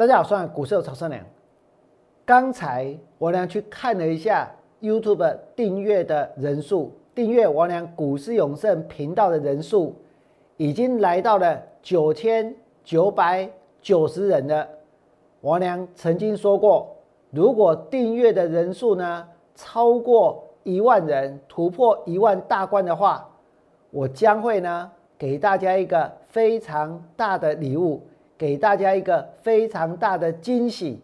大家好，我是股市的曹生良。刚才我俩去看了一下 YouTube 订阅的人数，订阅王良股市永胜频道的人数已经来到了九千九百九十人了。王良曾经说过，如果订阅的人数呢超过一万人，突破一万大关的话，我将会呢给大家一个非常大的礼物。给大家一个非常大的惊喜，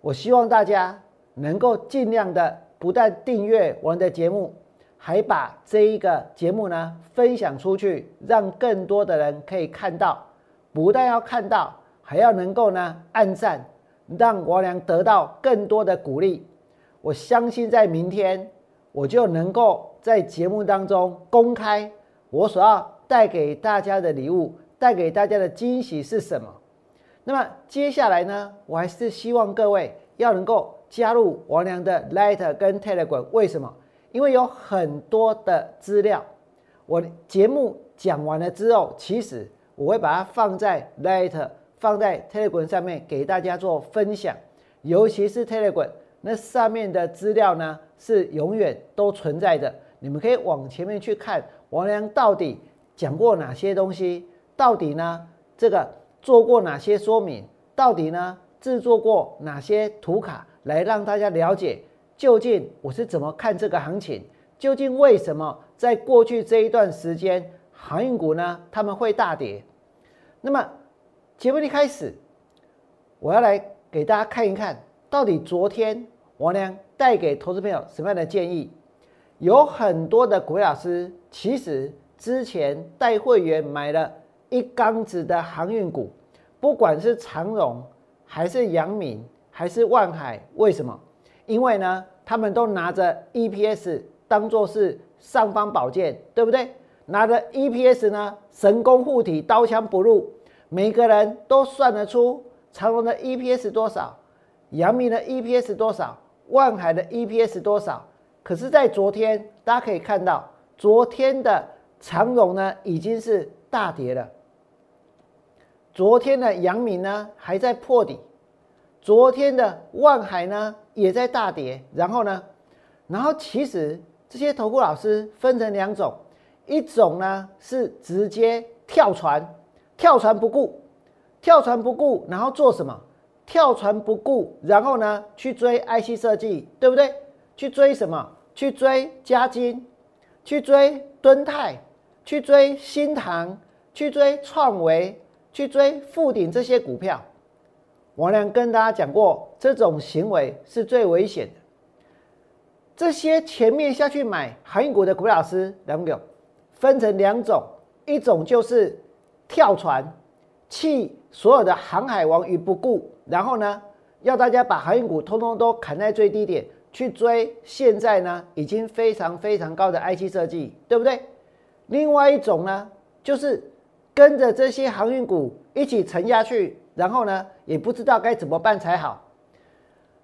我希望大家能够尽量的不但订阅我们的节目，还把这一个节目呢分享出去，让更多的人可以看到。不但要看到，还要能够呢按赞，让王良得到更多的鼓励。我相信在明天，我就能够在节目当中公开我所要带给大家的礼物。带给大家的惊喜是什么？那么接下来呢？我还是希望各位要能够加入王良的 Light 跟 Telegram。为什么？因为有很多的资料，我节目讲完了之后，其实我会把它放在 Light、放在 Telegram 上面给大家做分享。尤其是 Telegram，那上面的资料呢是永远都存在的。你们可以往前面去看王良到底讲过哪些东西。到底呢？这个做过哪些说明？到底呢？制作过哪些图卡来让大家了解究竟我是怎么看这个行情？究竟为什么在过去这一段时间航运股呢他们会大跌？那么节目一开始，我要来给大家看一看到底昨天王良带给投资朋友什么样的建议？有很多的股老师其实之前带会员买了。一缸子的航运股，不管是长荣还是阳明还是万海，为什么？因为呢，他们都拿着 EPS 当做是尚方宝剑，对不对？拿着 EPS 呢，神功护体，刀枪不入，每个人都算得出长荣的 EPS 多少，阳明的 EPS 多少，万海的 EPS 多少。可是，在昨天，大家可以看到，昨天的长荣呢，已经是大跌了。昨天的阳明呢还在破底，昨天的万海呢也在大跌，然后呢，然后其实这些投顾老师分成两种，一种呢是直接跳船，跳船不顾，跳船不顾，然后做什么？跳船不顾，然后呢去追 IC 设计，对不对？去追什么？去追嘉金，去追敦泰，去追新唐，去追创维。去追富顶这些股票，王良跟大家讲过，这种行为是最危险的。这些前面下去买航运股的股老师，两种分成两种，一种就是跳船，弃所有的航海王于不顾，然后呢，要大家把航运股通通都砍在最低点去追，现在呢已经非常非常高的 IC 设计，对不对？另外一种呢，就是。跟着这些航运股一起沉下去，然后呢，也不知道该怎么办才好。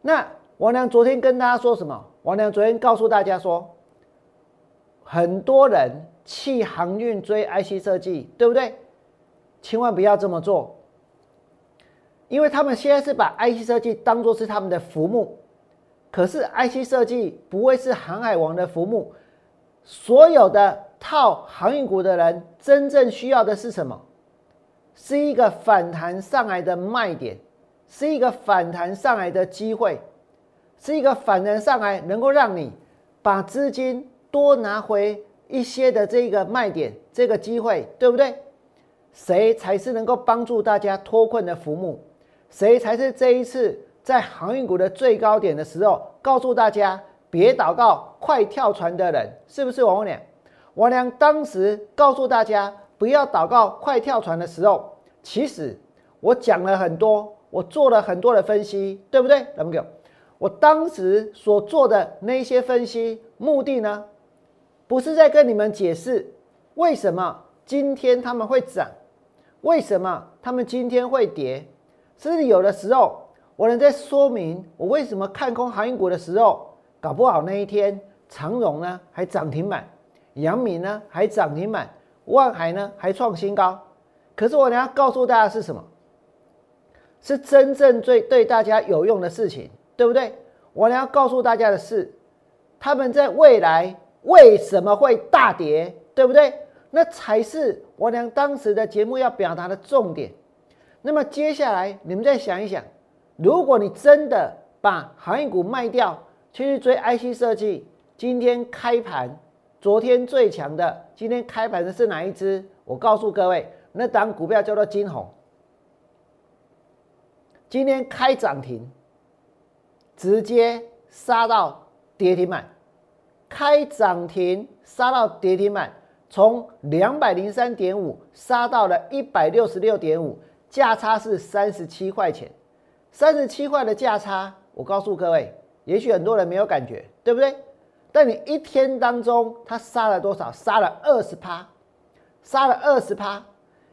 那王良昨天跟大家说什么？王良昨天告诉大家说，很多人弃航运追 IC 设计，对不对？千万不要这么做，因为他们现在是把 IC 设计当做是他们的浮木，可是 IC 设计不会是航海王的浮木，所有的。套航运股的人真正需要的是什么？是一个反弹上来的卖点，是一个反弹上来的机会，是一个反弹上来能够让你把资金多拿回一些的这个卖点，这个机会，对不对？谁才是能够帮助大家脱困的浮木？谁才是这一次在航运股的最高点的时候，告诉大家别祷告，快跳船的人？是不是王两？王良当时告诉大家不要祷告快跳船的时候，其实我讲了很多，我做了很多的分析，对不对？怎么讲？我当时所做的那些分析目的呢，不是在跟你们解释为什么今天他们会涨，为什么他们今天会跌，甚至有的时候我能在说明我为什么看空航运股的时候，搞不好那一天长荣呢还涨停板。阳明呢还涨停板，万海呢还创新高。可是我呢要告诉大家是什么？是真正最对大家有用的事情，对不对？我呢要告诉大家的是，他们在未来为什么会大跌，对不对？那才是我俩当时的节目要表达的重点。那么接下来你们再想一想，如果你真的把航运股卖掉，去追 IC 设计，今天开盘，昨天最强的，今天开盘的是哪一只？我告诉各位，那档股票叫做金红，今天开涨停，直接杀到跌停板，开涨停杀到跌停板，从两百零三点五杀到了一百六十六点五，价差是三十七块钱，三十七块的价差，我告诉各位，也许很多人没有感觉，对不对？但你一天当中，它杀了多少？杀了二十趴。杀了二十趴，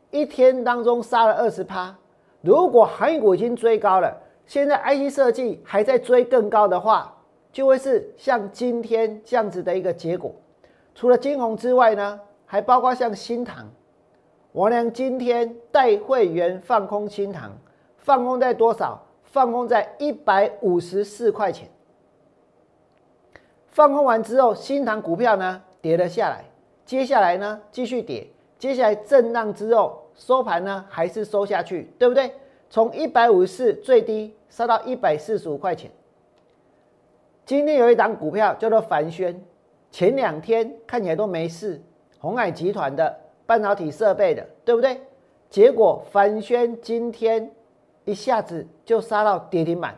一天当中杀了二十趴。如果航运股已经追高了，现在 IC 设计还在追更高的话，就会是像今天这样子的一个结果。除了金红之外呢，还包括像新塘。王良今天带会员放空新塘，放空在多少？放空在一百五十四块钱。放空完之后，新塘股票呢跌了下来，接下来呢继续跌。接下来震荡之后收盘呢，还是收下去，对不对？从一百五十四最低杀到一百四十五块钱。今天有一档股票叫做凡轩，前两天看起来都没事，红海集团的半导体设备的，对不对？结果凡轩今天一下子就杀到跌停板，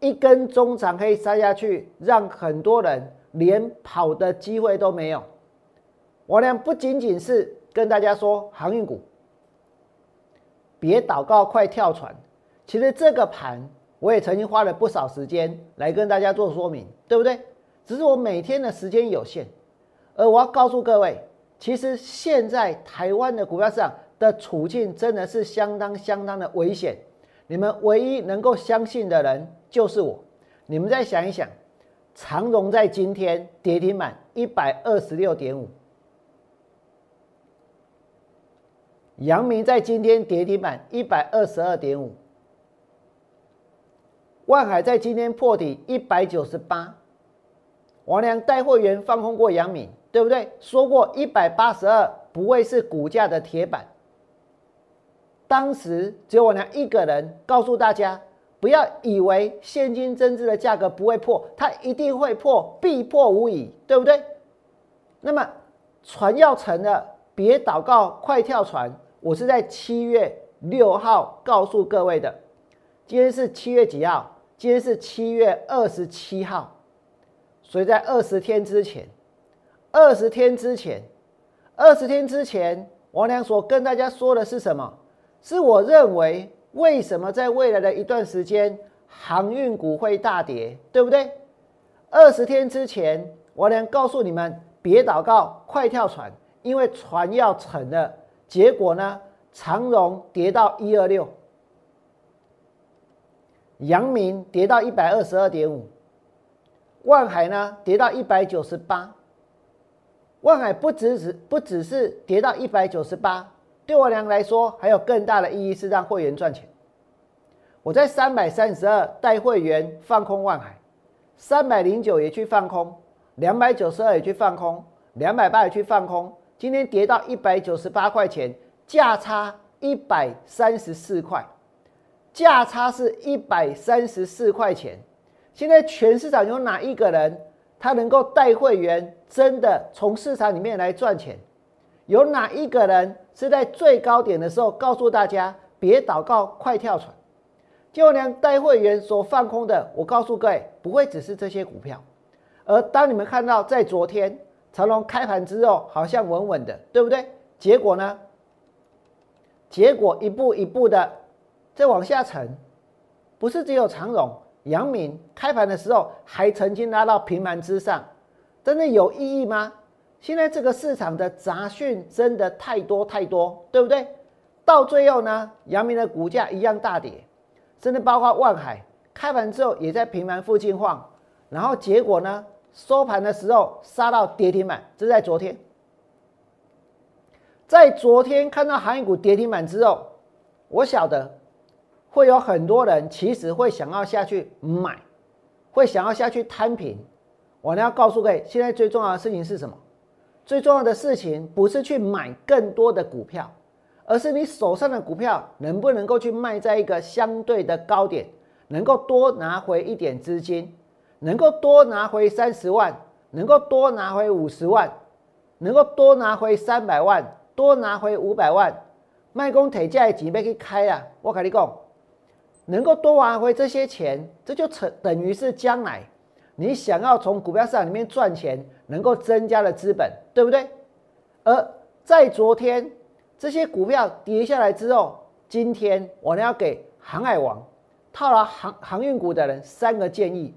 一根中长黑杀下去，让很多人连跑的机会都没有。我俩不仅仅是。跟大家说，航运股别祷告，快跳船。其实这个盘我也曾经花了不少时间来跟大家做说明，对不对？只是我每天的时间有限，而我要告诉各位，其实现在台湾的股票市场的处境真的是相当相当的危险。你们唯一能够相信的人就是我。你们再想一想，长荣在今天跌停板一百二十六点五。阳明在今天跌停板一百二十二点五，万海在今天破底一百九十八。王良带货员放空过阳明，对不对？说过一百八十二不会是股价的铁板。当时只有我娘一个人告诉大家，不要以为现金增值的价格不会破，它一定会破，必破无疑，对不对？那么船要沉了，别祷告，快跳船。我是在七月六号告诉各位的，今天是七月几号？今天是七月二十七号，所以在二十天之前，二十天之前，二十天之前，王良所跟大家说的是什么？是我认为为什么在未来的一段时间航运股会大跌，对不对？二十天之前，我能告诉你们别祷告，快跳船，因为船要沉了。结果呢？长荣跌到一二六，阳明跌到一百二十二点五，万海呢跌到一百九十八。万海不只是不只是跌到一百九十八，对我娘来说还有更大的意义是让会员赚钱。我在三百三十二带会员放空万海，三百零九也去放空，两百九十二也去放空，两百八也去放空。今天跌到一百九十八块钱，价差一百三十四块，价差是一百三十四块钱。现在全市场有哪一个人他能够带会员真的从市场里面来赚钱？有哪一个人是在最高点的时候告诉大家别祷告，快跳船？就连带会员所放空的，我告诉各位，不会只是这些股票。而当你们看到在昨天。长隆开盘之后好像稳稳的，对不对？结果呢？结果一步一步的在往下沉，不是只有长荣、阳明开盘的时候还曾经拉到平盘之上，真的有意义吗？现在这个市场的杂讯真的太多太多，对不对？到最后呢，阳明的股价一样大跌，甚至包括万海开盘之后也在平盘附近晃，然后结果呢？收盘的时候杀到跌停板，这是在昨天。在昨天看到航运股跌停板之后，我晓得会有很多人其实会想要下去买，会想要下去摊平。我呢要告诉各位，现在最重要的事情是什么？最重要的事情不是去买更多的股票，而是你手上的股票能不能够去卖在一个相对的高点，能够多拿回一点资金，能够多拿回三十万，能够多拿回五十万，能够多拿回三百万，多拿回五百万。卖公铁价几倍去开啊？我跟你讲。能够多拿回这些钱，这就成等于是将来你想要从股票市场里面赚钱，能够增加的资本，对不对？而在昨天这些股票跌下来之后，今天我呢要给航海王套牢航航运股的人三个建议。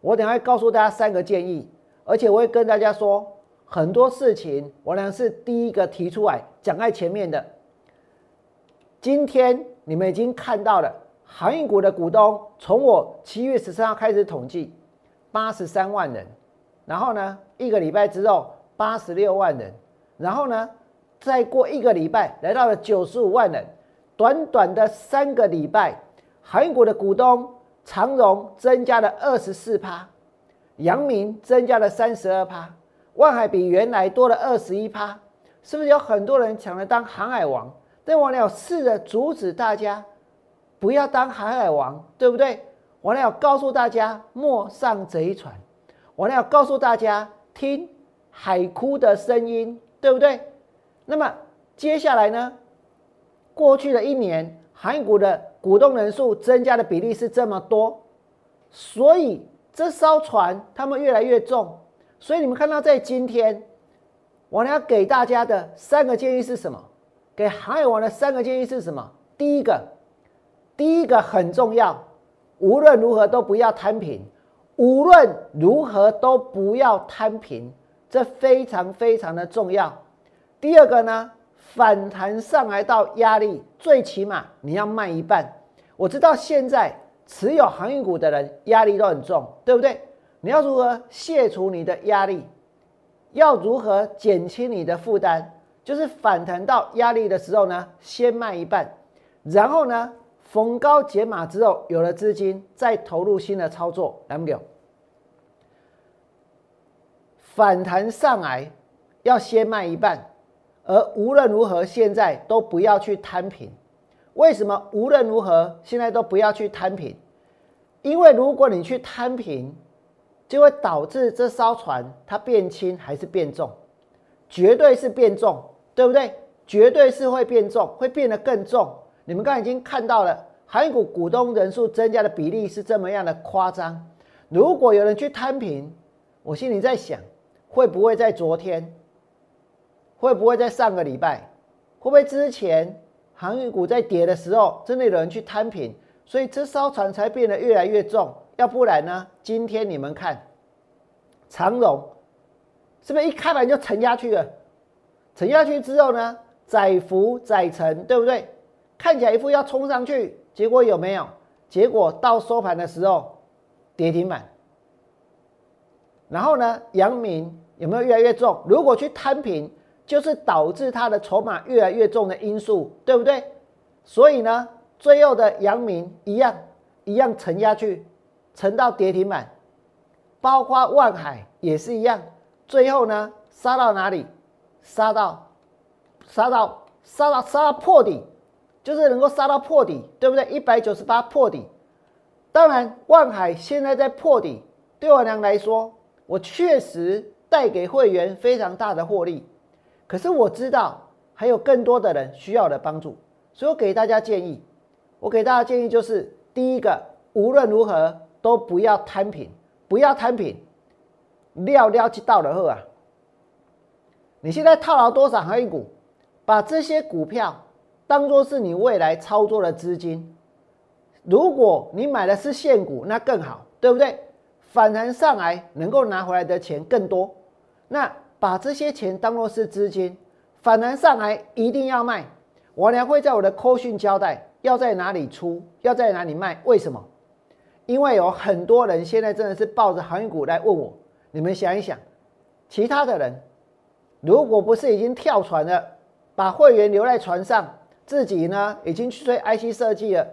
我等下会告诉大家三个建议，而且我会跟大家说很多事情，我呢是第一个提出来讲在前面的。今天你们已经看到了。航运股的股东，从我七月十三号开始统计，八十三万人，然后呢，一个礼拜之后八十六万人，然后呢，再过一个礼拜来到了九十五万人，短短的三个礼拜，韩国的股东，长荣增加了二十四趴，阳明增加了三十二趴，万海比原来多了二十一趴，是不是有很多人抢着当航海王？但我了试着阻止大家。不要当海海王，对不对？我呢要告诉大家，莫上贼船。我呢要告诉大家，听海哭的声音，对不对？那么接下来呢？过去的一年，韩股的股东人数增加的比例是这么多，所以这艘船他们越来越重。所以你们看到，在今天，我呢要给大家的三个建议是什么？给海王的三个建议是什么？第一个。第一个很重要，无论如何都不要摊平，无论如何都不要摊平，这非常非常的重要。第二个呢，反弹上来到压力，最起码你要卖一半。我知道现在持有航运股的人压力都很重，对不对？你要如何卸除你的压力？要如何减轻你的负担？就是反弹到压力的时候呢，先卖一半，然后呢？逢高解码之后，有了资金，再投入新的操作。来不了，反弹上来要先卖一半，而无论如何，现在都不要去摊平。为什么无论如何现在都不要去摊平？因为如果你去摊平，就会导致这艘船它变轻还是变重？绝对是变重，对不对？绝对是会变重，会变得更重。你们刚才已经看到了，海股股东人数增加的比例是这么样的夸张。如果有人去摊平，我心里在想，会不会在昨天，会不会在上个礼拜，会不会之前航运股在跌的时候，真的有人去摊平，所以这艘船才变得越来越重。要不然呢？今天你们看，长荣是不是一开盘就沉下去了？沉下去之后呢，载浮载沉，对不对？看起来一副要冲上去，结果有没有？结果到收盘的时候跌停板。然后呢，阳明有没有越来越重？如果去摊平，就是导致它的筹码越来越重的因素，对不对？所以呢，最后的阳明一样一样沉下去，沉到跌停板。包括万海也是一样，最后呢杀到哪里？杀到杀到杀到杀到破底。就是能够杀到破底，对不对？一百九十八破底，当然万海现在在破底，对我娘来说，我确实带给会员非常大的获利。可是我知道还有更多的人需要我的帮助，所以我给大家建议，我给大家建议就是：第一个，无论如何都不要摊平，不要摊平，料料去到了后啊，你现在套牢多少航运股？把这些股票。当做是你未来操作的资金，如果你买的是现股，那更好，对不对？反弹上来能够拿回来的钱更多，那把这些钱当做是资金，反弹上来一定要卖。我呢会在我的扣讯交代要在哪里出，要在哪里卖。为什么？因为有很多人现在真的是抱着航运股来问我。你们想一想，其他的人如果不是已经跳船了，把会员留在船上。自己呢，已经去追 IC 设计了，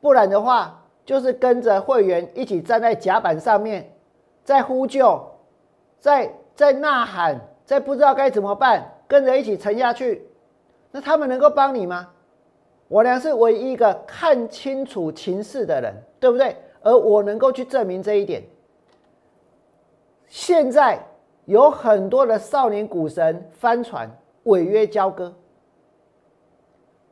不然的话就是跟着会员一起站在甲板上面，在呼救，在在呐喊，在不知道该怎么办，跟着一起沉下去。那他们能够帮你吗？我俩是唯一一个看清楚情势的人，对不对？而我能够去证明这一点。现在有很多的少年股神翻船违约交割，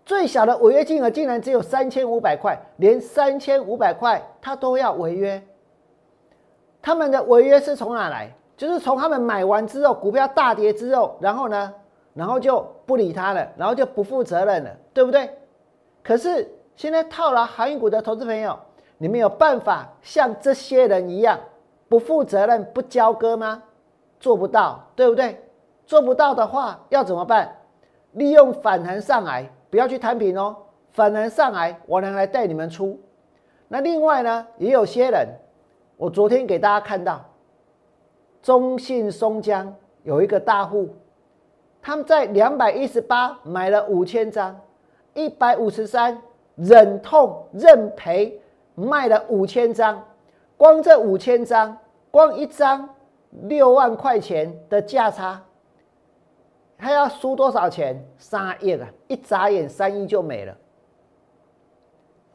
最小的违约金额竟然只有三千五百块，连三千五百块他都要违约。他们的违约是从哪来？就是从他们买完之后，股票大跌之后，然后呢，然后就不理他了，然后就不负责任了，对不对？可是现在套牢航运股的投资朋友，你们有办法像这些人一样不负责任、不交割吗？做不到，对不对？做不到的话，要怎么办？利用反弹上来，不要去摊平哦。反弹上来，我能来带你们出。那另外呢，也有些人，我昨天给大家看到，中信松江有一个大户，他们在两百一十八买了五千张。一百五十三，忍痛认赔，卖了五千张，光这五千张，光一张六万块钱的价差，他要输多少钱？三亿啊！一眨眼，三亿就没了。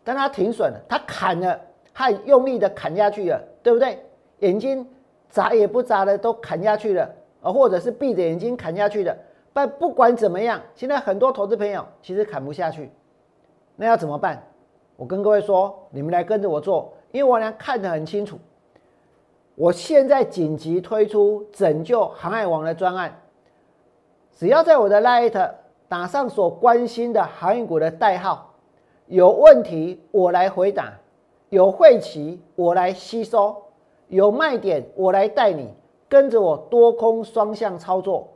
但他停损了，他砍了，他用力的砍下去了，对不对？眼睛眨也不眨的都砍下去了，啊，或者是闭着眼睛砍下去的。但不管怎么样，现在很多投资朋友其实砍不下去，那要怎么办？我跟各位说，你们来跟着我做，因为我俩看得很清楚。我现在紧急推出拯救航海王的专案，只要在我的 Light 打上所关心的航运股的代号，有问题我来回答，有晦气我来吸收，有卖点我来带你跟着我多空双向操作。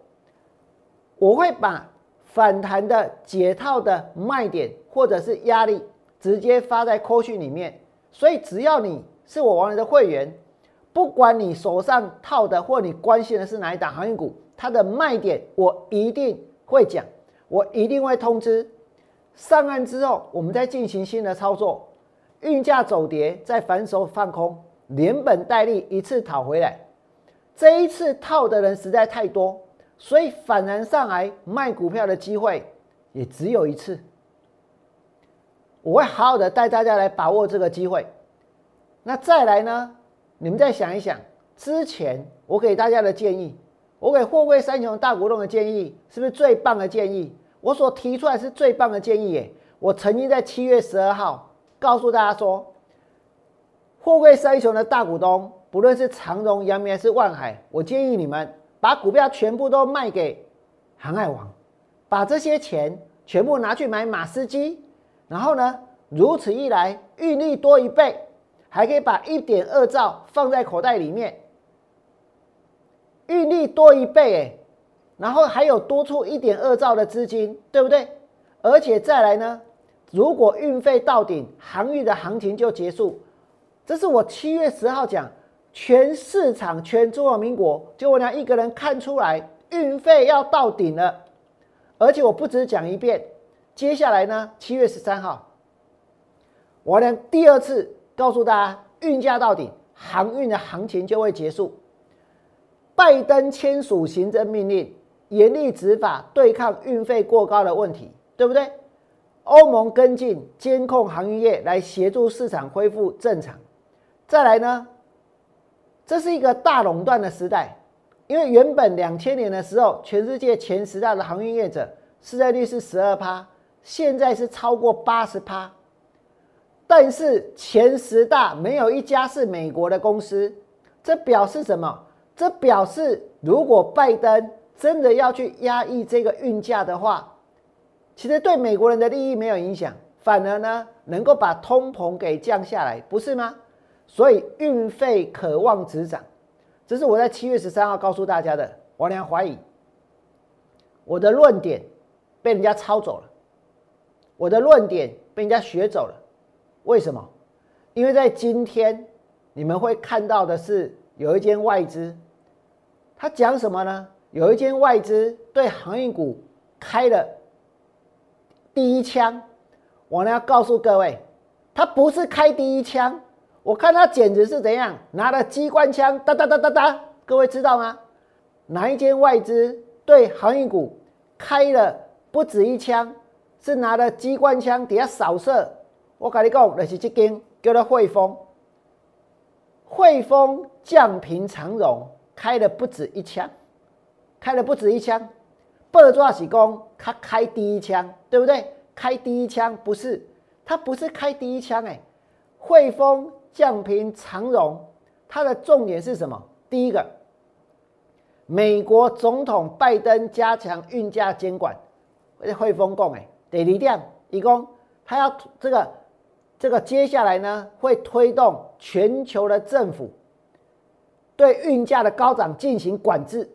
我会把反弹的解套的卖点或者是压力直接发在扣讯里面，所以只要你是我王源的会员，不管你手上套的或你关心的是哪一档航运股，它的卖点我一定会讲，我一定会通知。上岸之后，我们再进行新的操作，运价走跌再反手放空，连本带利一次讨回来。这一次套的人实在太多。所以反弹上来卖股票的机会也只有一次，我会好好的带大家来把握这个机会。那再来呢？你们再想一想，之前我给大家的建议，我给货柜三雄大股东的建议，是不是最棒的建议？我所提出来是最棒的建议耶！我曾经在七月十二号告诉大家说，货柜三雄的大股东，不论是长荣、阳明还是万海，我建议你们。把股票全部都卖给航海王，把这些钱全部拿去买马斯基，然后呢，如此一来，运力多一倍，还可以把一点二兆放在口袋里面，运力多一倍哎，然后还有多出一点二兆的资金，对不对？而且再来呢，如果运费到顶，航运的行情就结束。这是我七月十号讲。全市场，全中华民国，就我俩一个人看出来运费要到顶了，而且我不止讲一遍，接下来呢，七月十三号，我俩第二次告诉大家，运价到顶，航运的行情就会结束。拜登签署行政命令，严厉执法对抗运费过高的问题，对不对？欧盟跟进监控航运业，来协助市场恢复正常。再来呢？这是一个大垄断的时代，因为原本两千年的时候，全世界前十大的航运业者市占率是十二趴，现在是超过八十趴。但是前十大没有一家是美国的公司，这表示什么？这表示如果拜登真的要去压抑这个运价的话，其实对美国人的利益没有影响，反而呢能够把通膨给降下来，不是吗？所以运费可望止涨，这是我在七月十三号告诉大家的。王良怀疑我的论点被人家抄走了，我的论点被人家学走了。为什么？因为在今天你们会看到的是有一间外资，他讲什么呢？有一间外资对航运股开了第一枪。我呢要告诉各位。他不是开第一枪，我看他简直是怎样拿了机关枪哒哒哒哒哒，各位知道吗？哪一间外资对航运股开了不止一枪，是拿了机关枪底下扫射？我跟你讲，那是这间叫做汇丰，汇丰降平长荣开了不止一枪，开了不止一枪。二抓喜功，他开第一枪，对不对？开第一枪不是，他不是开第一枪哎。汇丰、降平、长荣，它的重点是什么？第一个，美国总统拜登加强运价监管，汇丰讲哎，第二点，一共他要这个这个接下来呢，会推动全球的政府对运价的高涨进行管制。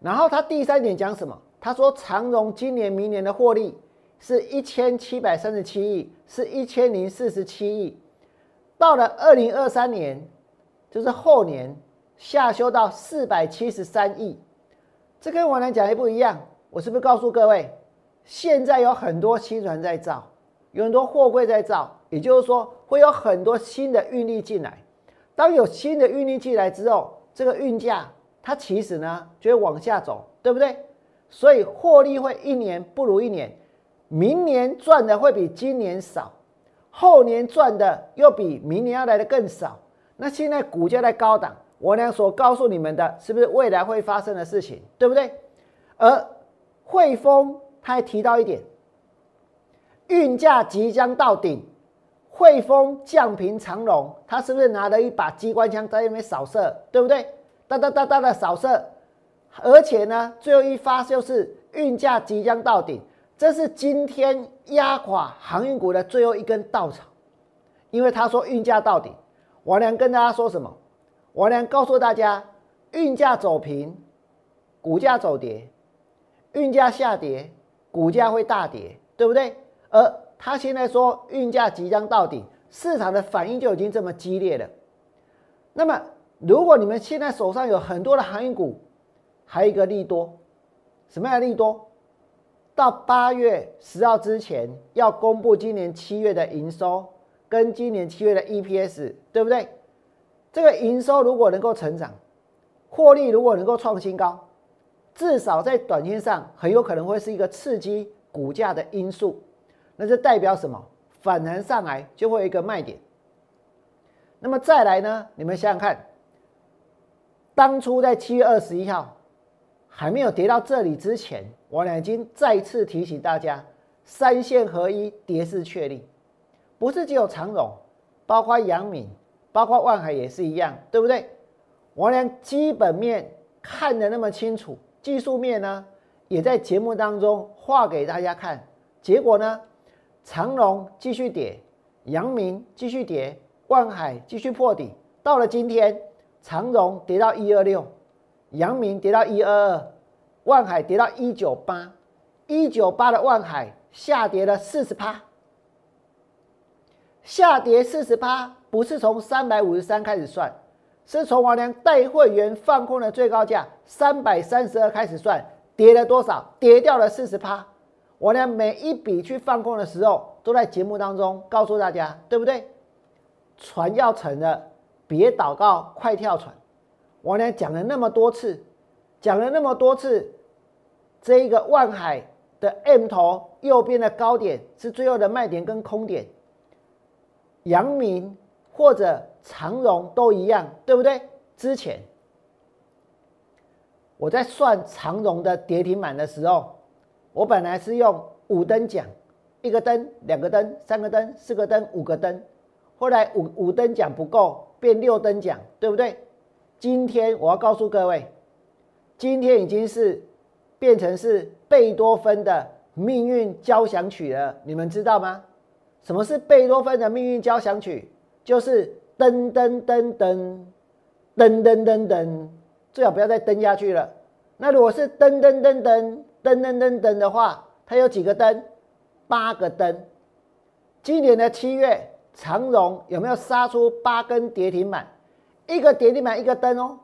然后他第三点讲什么？他说长荣今年、明年的获利是一千七百三十七亿，是一千零四十七亿。到了二零二三年，就是后年下修到四百七十三亿。这跟我来讲也不一样。我是不是告诉各位，现在有很多新船在造，有很多货柜在造，也就是说会有很多新的运力进来。当有新的运力进来之后，这个运价。它其实呢就会往下走，对不对？所以获利会一年不如一年，明年赚的会比今年少，后年赚的又比明年要来的更少。那现在股价在高档，我俩所告诉你们的是不是未来会发生的事情，对不对？而汇丰他还提到一点，运价即将到顶，汇丰降平长荣，他是不是拿了一把机关枪在那边扫射，对不对？哒哒哒哒的扫射，而且呢，最后一发就是运价即将到顶，这是今天压垮航运股的最后一根稻草。因为他说运价到顶，王良跟大家说什么？王良告诉大家，运价走平，股价走跌；运价下跌，股价会大跌，对不对？而他现在说运价即将到顶，市场的反应就已经这么激烈了。那么。如果你们现在手上有很多的航运股，还有一个利多，什么样的利多？到八月十号之前要公布今年七月的营收跟今年七月的 EPS，对不对？这个营收如果能够成长，获利如果能够创新高，至少在短线上很有可能会是一个刺激股价的因素。那这代表什么？反弹上来就会有一个卖点。那么再来呢？你们想想看。当初在七月二十一号还没有跌到这里之前，我俩已经再次提醒大家，三线合一，跌势确立，不是只有长荣，包括阳明，包括万海也是一样，对不对？我俩基本面看得那么清楚，技术面呢也在节目当中画给大家看，结果呢，长荣继续跌，阳明继续跌，万海继续破底，到了今天。长荣跌到一二六，阳明跌到一二二，万海跌到一九八，一九八的万海下跌了四十趴，下跌四十趴不是从三百五十三开始算，是从王良带会员放空的最高价三百三十二开始算，跌了多少？跌掉了四十趴。我呢每一笔去放空的时候，都在节目当中告诉大家，对不对？船要沉了。别祷告，快跳船！我呢讲了那么多次，讲了那么多次，这一个万海的 M 头右边的高点是最后的卖点跟空点，阳明或者长荣都一样，对不对？之前我在算长荣的跌停板的时候，我本来是用五灯讲，一个灯、两个灯、三个灯、四个灯、五个灯，后来五五灯讲不够。变六灯奖，对不对？今天我要告诉各位，今天已经是变成是贝多芬的命运交响曲了。你们知道吗？什么是贝多芬的命运交响曲？就是噔噔噔噔噔噔噔噔，最好不要再噔下去了。那如果是噔噔噔噔噔噔噔噔的话，它有几个灯？八个灯。今年的七月。长荣有没有杀出八根跌停板？一个跌停板一个灯哦，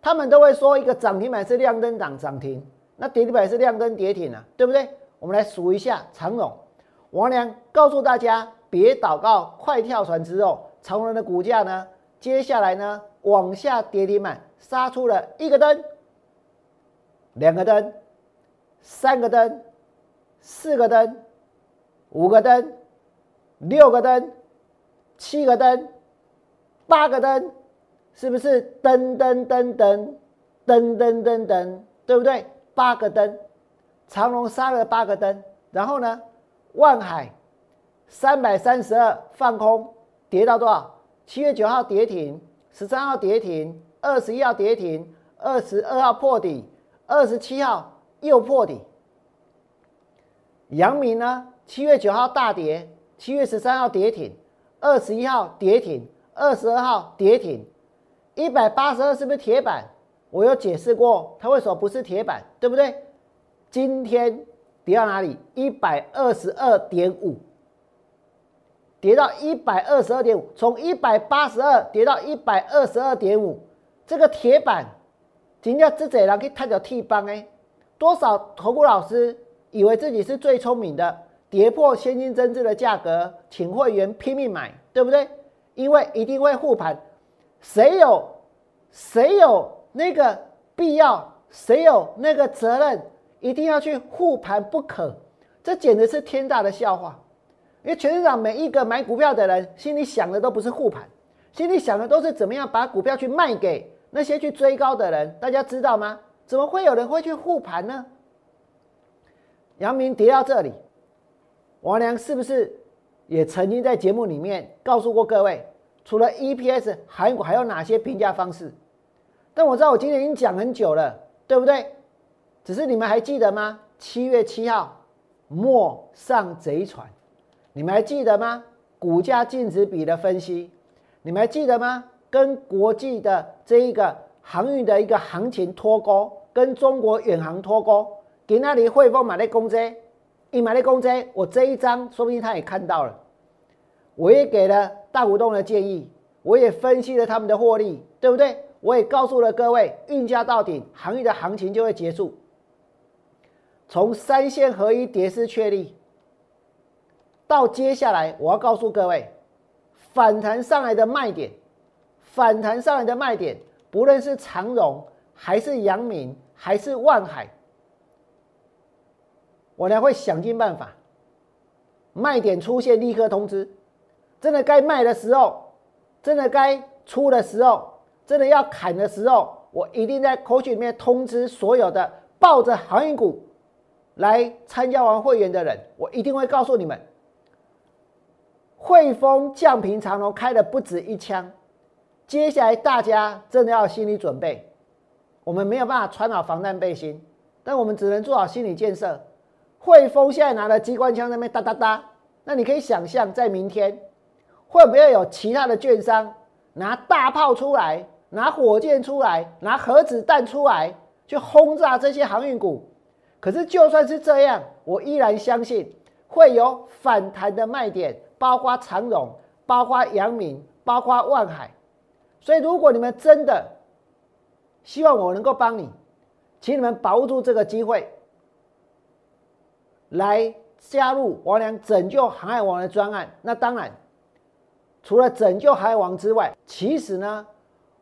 他们都会说一个涨停板是亮灯涨涨停，那跌停板是亮灯跌停啊，对不对？我们来数一下长荣，王良告诉大家，别祷告，快跳船之后，长荣的股价呢，接下来呢往下跌停板，杀出了一个灯、两个灯、三个灯、四个灯、五个灯、六个灯、七个灯、八个灯，是不是噔噔噔噔噔噔噔噔，对不对？八个灯，长隆杀了八个灯，然后呢，万海三百三十二放空，跌到多少？七月九号跌停，十三号跌停，二十一号跌停，二十二号破底，二十七号又破底。阳明呢？七月九号大跌，七月十三号跌停，二十一号跌停，二十二号跌停，一百八十二是不是铁板？我有解释过，它为什么不是铁板，对不对？今天跌到哪里？一百二十二点五，跌到一百二十二点五，从一百八十二跌到一百二十二点五，这个铁板，今天这这人可以探脚替帮哎，多少投顾老师以为自己是最聪明的，跌破现金增值的价格，请会员拼命买，对不对？因为一定会护盘，谁有谁有？那个必要，谁有那个责任，一定要去护盘不可？这简直是天大的笑话！因为全市场每一个买股票的人，心里想的都不是护盘，心里想的都是怎么样把股票去卖给那些去追高的人。大家知道吗？怎么会有人会去护盘呢？阳明跌到这里，王良是不是也曾经在节目里面告诉过各位，除了 EPS，韩国还有哪些评价方式？但我知道我今天已经讲很久了，对不对？只是你们还记得吗？七月七号，莫上贼船，你们还记得吗？股价净值比的分析，你们还记得吗？跟国际的这一个航运的一个行情脱钩，跟中国远航脱钩，给那里汇丰买的公债，一买的公债，我这一张说不定他也看到了，我也给了大股东的建议，我也分析了他们的获利，对不对？我也告诉了各位，运价到顶，行业的行情就会结束。从三线合一跌势确立，到接下来我要告诉各位，反弹上来的卖点，反弹上来的卖点，不论是长荣还是阳明还是万海，我呢会想尽办法，卖点出现立刻通知，真的该卖的时候，真的该出的时候。真的要砍的时候，我一定在口讯里面通知所有的抱着航运股来参加完会员的人，我一定会告诉你们，汇丰降平长龙开的不止一枪，接下来大家真的要心理准备，我们没有办法穿好防弹背心，但我们只能做好心理建设。汇丰现在拿了机关枪那边哒哒哒，那你可以想象，在明天会不会有其他的券商拿大炮出来？拿火箭出来，拿核子弹出来，去轰炸这些航运股。可是就算是这样，我依然相信会有反弹的卖点，包括长荣，包括阳明，包括万海。所以，如果你们真的希望我能够帮你，请你们把握住这个机会，来加入王良拯救航海王的专案。那当然，除了拯救海王之外，其实呢？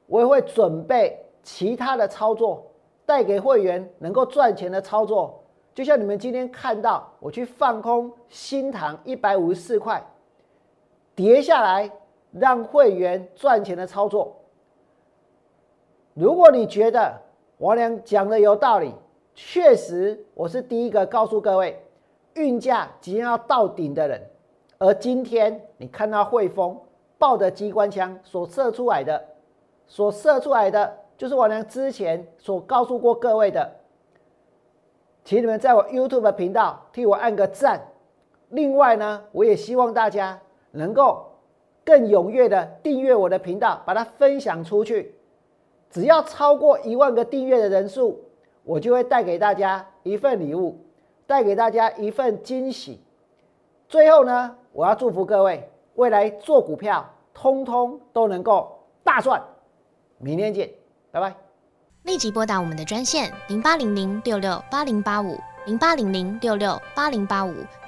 我也会准备其他的操作，带给会员能够赚钱的操作。就像你们今天看到我去放空新塘一百五十四块，跌下来让会员赚钱的操作。如果你觉得王良讲的有道理，确实我是第一个告诉各位运价即将要到顶的人。而今天你看到汇丰抱着机关枪所射出来的。所射出来的就是我俩之前所告诉过各位的，请你们在我 YouTube 频道替我按个赞。另外呢，我也希望大家能够更踊跃的订阅我的频道，把它分享出去。只要超过一万个订阅的人数，我就会带给大家一份礼物，带给大家一份惊喜。最后呢，我要祝福各位未来做股票，通通都能够大赚。明天见，拜拜！立即拨打我们的专线零八零零六六八零八五零八零零六六八零八五。